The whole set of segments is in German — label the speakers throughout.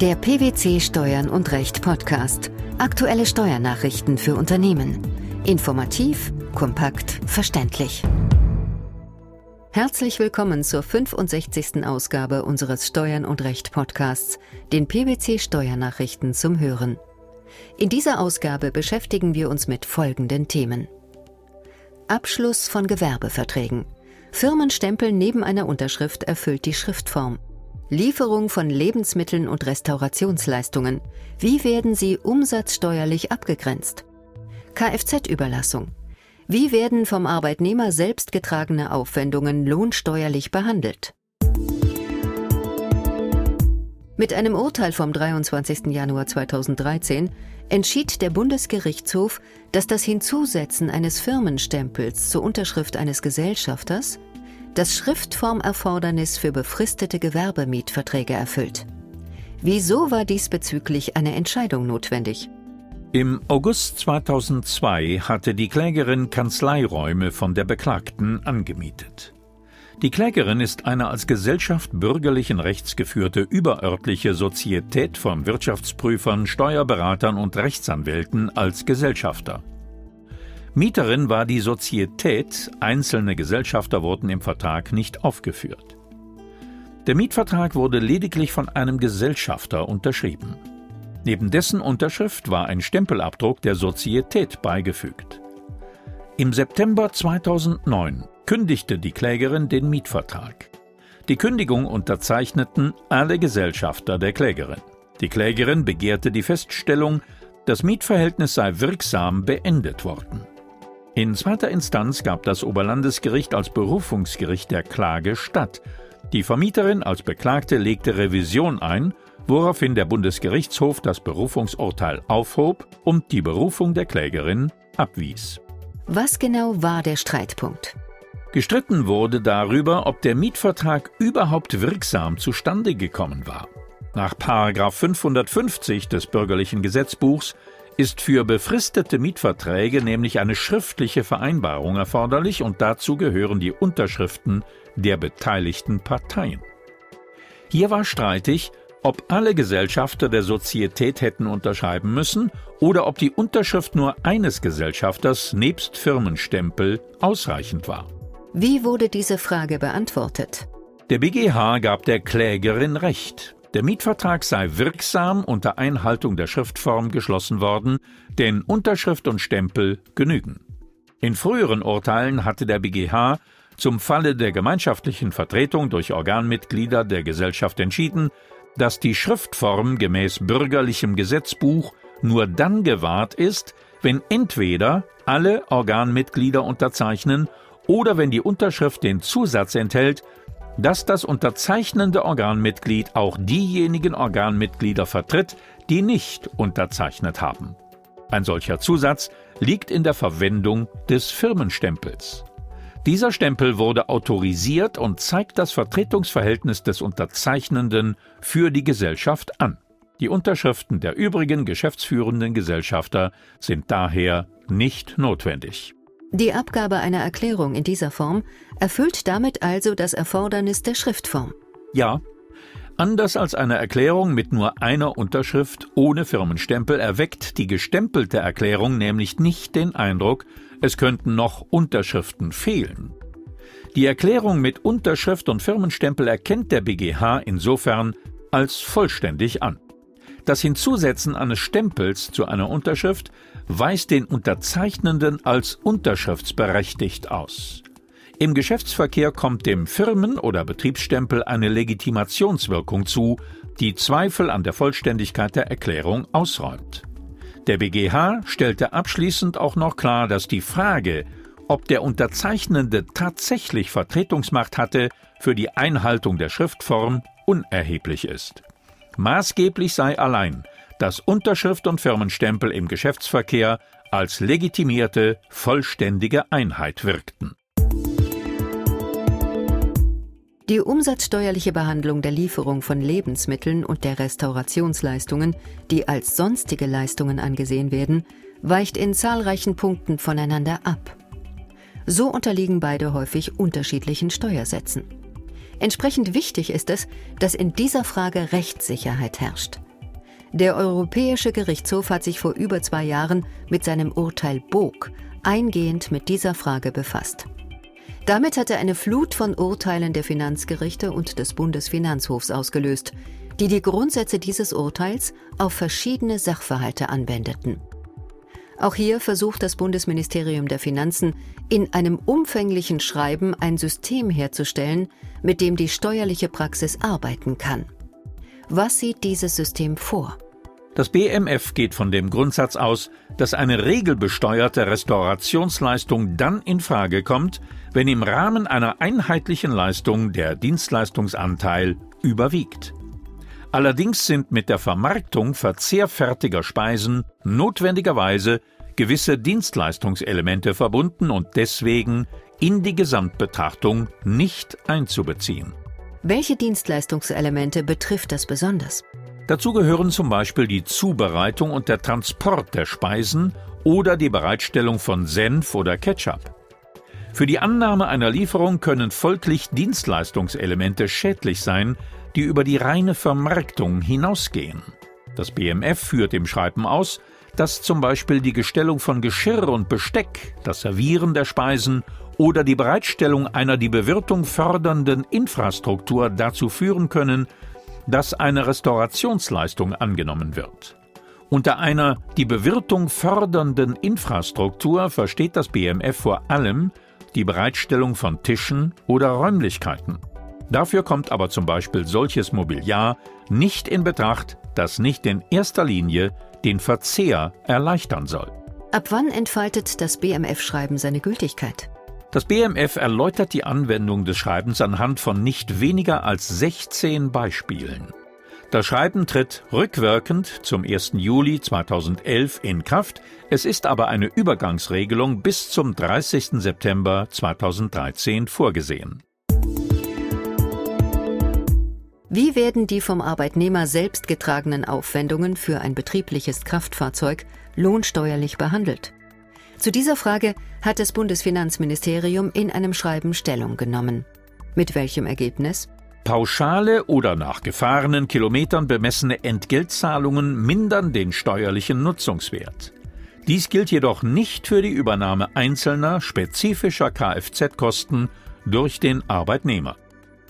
Speaker 1: Der PwC Steuern und Recht Podcast. Aktuelle Steuernachrichten für Unternehmen. Informativ, kompakt, verständlich. Herzlich willkommen zur 65. Ausgabe unseres Steuern und Recht Podcasts, den PwC Steuernachrichten zum Hören. In dieser Ausgabe beschäftigen wir uns mit folgenden Themen. Abschluss von Gewerbeverträgen. Firmenstempel neben einer Unterschrift erfüllt die Schriftform. Lieferung von Lebensmitteln und Restaurationsleistungen. Wie werden sie umsatzsteuerlich abgegrenzt? Kfz-Überlassung. Wie werden vom Arbeitnehmer selbst getragene Aufwendungen lohnsteuerlich behandelt? Mit einem Urteil vom 23. Januar 2013 entschied der Bundesgerichtshof, dass das Hinzusetzen eines Firmenstempels zur Unterschrift eines Gesellschafters das Schriftformerfordernis für befristete Gewerbemietverträge erfüllt. Wieso war diesbezüglich eine Entscheidung notwendig?
Speaker 2: Im August 2002 hatte die Klägerin Kanzleiräume von der Beklagten angemietet. Die Klägerin ist eine als Gesellschaft bürgerlichen Rechts geführte überörtliche Sozietät von Wirtschaftsprüfern, Steuerberatern und Rechtsanwälten als Gesellschafter. Mieterin war die Sozietät, einzelne Gesellschafter wurden im Vertrag nicht aufgeführt. Der Mietvertrag wurde lediglich von einem Gesellschafter unterschrieben. Neben dessen Unterschrift war ein Stempelabdruck der Sozietät beigefügt. Im September 2009 kündigte die Klägerin den Mietvertrag. Die Kündigung unterzeichneten alle Gesellschafter der Klägerin. Die Klägerin begehrte die Feststellung, das Mietverhältnis sei wirksam beendet worden. In zweiter Instanz gab das Oberlandesgericht als Berufungsgericht der Klage statt. Die Vermieterin als Beklagte legte Revision ein, woraufhin der Bundesgerichtshof das Berufungsurteil aufhob und die Berufung der Klägerin abwies.
Speaker 1: Was genau war der Streitpunkt?
Speaker 2: Gestritten wurde darüber, ob der Mietvertrag überhaupt wirksam zustande gekommen war. Nach 550 des bürgerlichen Gesetzbuchs ist für befristete Mietverträge nämlich eine schriftliche Vereinbarung erforderlich und dazu gehören die Unterschriften der beteiligten Parteien. Hier war streitig, ob alle Gesellschafter der Sozietät hätten unterschreiben müssen oder ob die Unterschrift nur eines Gesellschafters nebst Firmenstempel ausreichend war.
Speaker 1: Wie wurde diese Frage beantwortet?
Speaker 2: Der BGH gab der Klägerin Recht. Der Mietvertrag sei wirksam unter Einhaltung der Schriftform geschlossen worden, denn Unterschrift und Stempel genügen. In früheren Urteilen hatte der BGH zum Falle der gemeinschaftlichen Vertretung durch Organmitglieder der Gesellschaft entschieden, dass die Schriftform gemäß bürgerlichem Gesetzbuch nur dann gewahrt ist, wenn entweder alle Organmitglieder unterzeichnen oder wenn die Unterschrift den Zusatz enthält, dass das unterzeichnende Organmitglied auch diejenigen Organmitglieder vertritt, die nicht unterzeichnet haben. Ein solcher Zusatz liegt in der Verwendung des Firmenstempels. Dieser Stempel wurde autorisiert und zeigt das Vertretungsverhältnis des Unterzeichnenden für die Gesellschaft an. Die Unterschriften der übrigen geschäftsführenden Gesellschafter sind daher nicht notwendig.
Speaker 1: Die Abgabe einer Erklärung in dieser Form erfüllt damit also das Erfordernis der Schriftform.
Speaker 2: Ja. Anders als eine Erklärung mit nur einer Unterschrift ohne Firmenstempel erweckt die gestempelte Erklärung nämlich nicht den Eindruck, es könnten noch Unterschriften fehlen. Die Erklärung mit Unterschrift und Firmenstempel erkennt der BGH insofern als vollständig an. Das Hinzusetzen eines Stempels zu einer Unterschrift weist den Unterzeichnenden als unterschriftsberechtigt aus. Im Geschäftsverkehr kommt dem Firmen- oder Betriebsstempel eine Legitimationswirkung zu, die Zweifel an der Vollständigkeit der Erklärung ausräumt. Der BGH stellte abschließend auch noch klar, dass die Frage, ob der Unterzeichnende tatsächlich Vertretungsmacht hatte, für die Einhaltung der Schriftform unerheblich ist. Maßgeblich sei allein, dass Unterschrift und Firmenstempel im Geschäftsverkehr als legitimierte, vollständige Einheit wirkten.
Speaker 1: Die umsatzsteuerliche Behandlung der Lieferung von Lebensmitteln und der Restaurationsleistungen, die als sonstige Leistungen angesehen werden, weicht in zahlreichen Punkten voneinander ab. So unterliegen beide häufig unterschiedlichen Steuersätzen. Entsprechend wichtig ist es, dass in dieser Frage Rechtssicherheit herrscht. Der Europäische Gerichtshof hat sich vor über zwei Jahren mit seinem Urteil Bog eingehend mit dieser Frage befasst. Damit hat er eine Flut von Urteilen der Finanzgerichte und des Bundesfinanzhofs ausgelöst, die die Grundsätze dieses Urteils auf verschiedene Sachverhalte anwendeten. Auch hier versucht das Bundesministerium der Finanzen in einem umfänglichen Schreiben ein System herzustellen, mit dem die steuerliche Praxis arbeiten kann. Was sieht dieses System vor?
Speaker 2: Das BMF geht von dem Grundsatz aus, dass eine regelbesteuerte Restaurationsleistung dann in Frage kommt, wenn im Rahmen einer einheitlichen Leistung der Dienstleistungsanteil überwiegt. Allerdings sind mit der Vermarktung verzehrfertiger Speisen notwendigerweise gewisse Dienstleistungselemente verbunden und deswegen in die Gesamtbetrachtung nicht einzubeziehen.
Speaker 1: Welche Dienstleistungselemente betrifft das besonders?
Speaker 2: Dazu gehören zum Beispiel die Zubereitung und der Transport der Speisen oder die Bereitstellung von Senf oder Ketchup. Für die Annahme einer Lieferung können folglich Dienstleistungselemente schädlich sein, die über die reine Vermarktung hinausgehen. Das BMF führt im Schreiben aus, dass zum Beispiel die Gestellung von Geschirr und Besteck, das Servieren der Speisen oder die Bereitstellung einer die Bewirtung fördernden Infrastruktur dazu führen können, dass eine Restaurationsleistung angenommen wird. Unter einer die Bewirtung fördernden Infrastruktur versteht das BMF vor allem die Bereitstellung von Tischen oder Räumlichkeiten. Dafür kommt aber zum Beispiel solches Mobiliar nicht in Betracht, das nicht in erster Linie den Verzehr erleichtern soll.
Speaker 1: Ab wann entfaltet das BMF-Schreiben seine Gültigkeit?
Speaker 2: Das BMF erläutert die Anwendung des Schreibens anhand von nicht weniger als 16 Beispielen. Das Schreiben tritt rückwirkend zum 1. Juli 2011 in Kraft, es ist aber eine Übergangsregelung bis zum 30. September 2013 vorgesehen.
Speaker 1: Wie werden die vom Arbeitnehmer selbst getragenen Aufwendungen für ein betriebliches Kraftfahrzeug lohnsteuerlich behandelt? Zu dieser Frage hat das Bundesfinanzministerium in einem Schreiben Stellung genommen. Mit welchem Ergebnis?
Speaker 2: Pauschale oder nach gefahrenen Kilometern bemessene Entgeltzahlungen mindern den steuerlichen Nutzungswert. Dies gilt jedoch nicht für die Übernahme einzelner spezifischer Kfz-Kosten durch den Arbeitnehmer.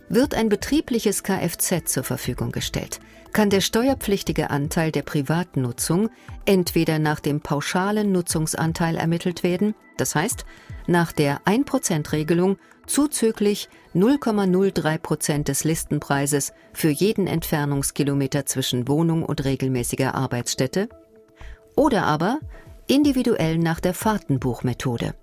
Speaker 1: Wird ein betriebliches Kfz zur Verfügung gestellt, kann der steuerpflichtige Anteil der Privatnutzung entweder nach dem pauschalen Nutzungsanteil ermittelt werden, das heißt nach der 1%-Regelung zuzüglich 0,03 Prozent des Listenpreises für jeden Entfernungskilometer zwischen Wohnung und regelmäßiger Arbeitsstätte, oder aber individuell nach der Fahrtenbuchmethode.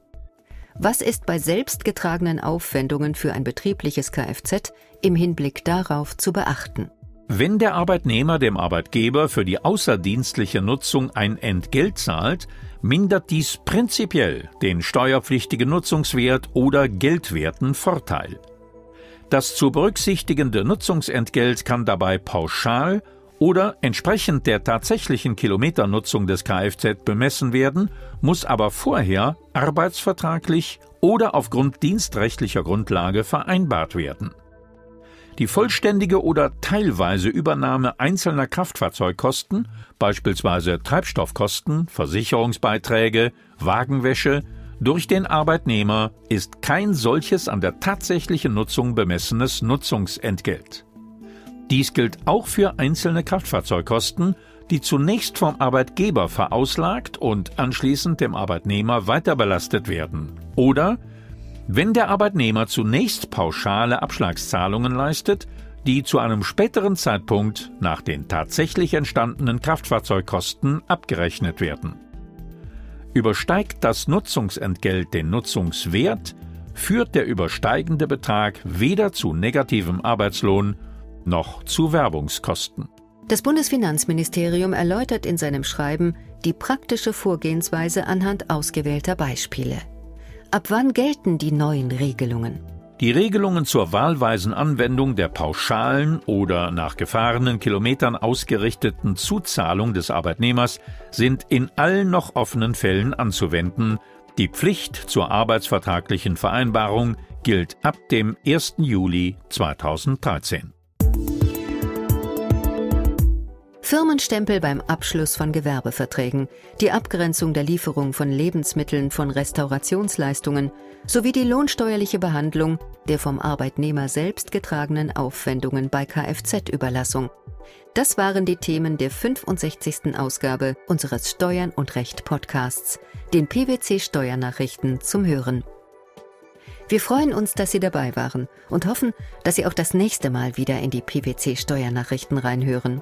Speaker 1: Was ist bei selbstgetragenen Aufwendungen für ein betriebliches Kfz im Hinblick darauf zu beachten?
Speaker 2: Wenn der Arbeitnehmer dem Arbeitgeber für die außerdienstliche Nutzung ein Entgelt zahlt, mindert dies prinzipiell den steuerpflichtigen Nutzungswert oder geldwerten Vorteil. Das zu berücksichtigende Nutzungsentgelt kann dabei pauschal oder entsprechend der tatsächlichen Kilometernutzung des Kfz bemessen werden, muss aber vorher arbeitsvertraglich oder aufgrund dienstrechtlicher Grundlage vereinbart werden. Die vollständige oder teilweise Übernahme einzelner Kraftfahrzeugkosten, beispielsweise Treibstoffkosten, Versicherungsbeiträge, Wagenwäsche, durch den Arbeitnehmer ist kein solches an der tatsächlichen Nutzung bemessenes Nutzungsentgelt. Dies gilt auch für einzelne Kraftfahrzeugkosten, die zunächst vom Arbeitgeber verauslagt und anschließend dem Arbeitnehmer weiter belastet werden. Oder wenn der Arbeitnehmer zunächst pauschale Abschlagszahlungen leistet, die zu einem späteren Zeitpunkt nach den tatsächlich entstandenen Kraftfahrzeugkosten abgerechnet werden. Übersteigt das Nutzungsentgelt den Nutzungswert, führt der übersteigende Betrag weder zu negativem Arbeitslohn noch zu Werbungskosten.
Speaker 1: Das Bundesfinanzministerium erläutert in seinem Schreiben die praktische Vorgehensweise anhand ausgewählter Beispiele. Ab wann gelten die neuen Regelungen?
Speaker 2: Die Regelungen zur wahlweisen Anwendung der pauschalen oder nach gefahrenen Kilometern ausgerichteten Zuzahlung des Arbeitnehmers sind in allen noch offenen Fällen anzuwenden. Die Pflicht zur arbeitsvertraglichen Vereinbarung gilt ab dem 1. Juli 2013.
Speaker 1: Firmenstempel beim Abschluss von Gewerbeverträgen, die Abgrenzung der Lieferung von Lebensmitteln von Restaurationsleistungen sowie die lohnsteuerliche Behandlung der vom Arbeitnehmer selbst getragenen Aufwendungen bei Kfz-Überlassung. Das waren die Themen der 65. Ausgabe unseres Steuern und Recht Podcasts, den PwC Steuernachrichten zum Hören. Wir freuen uns, dass Sie dabei waren und hoffen, dass Sie auch das nächste Mal wieder in die PwC Steuernachrichten reinhören.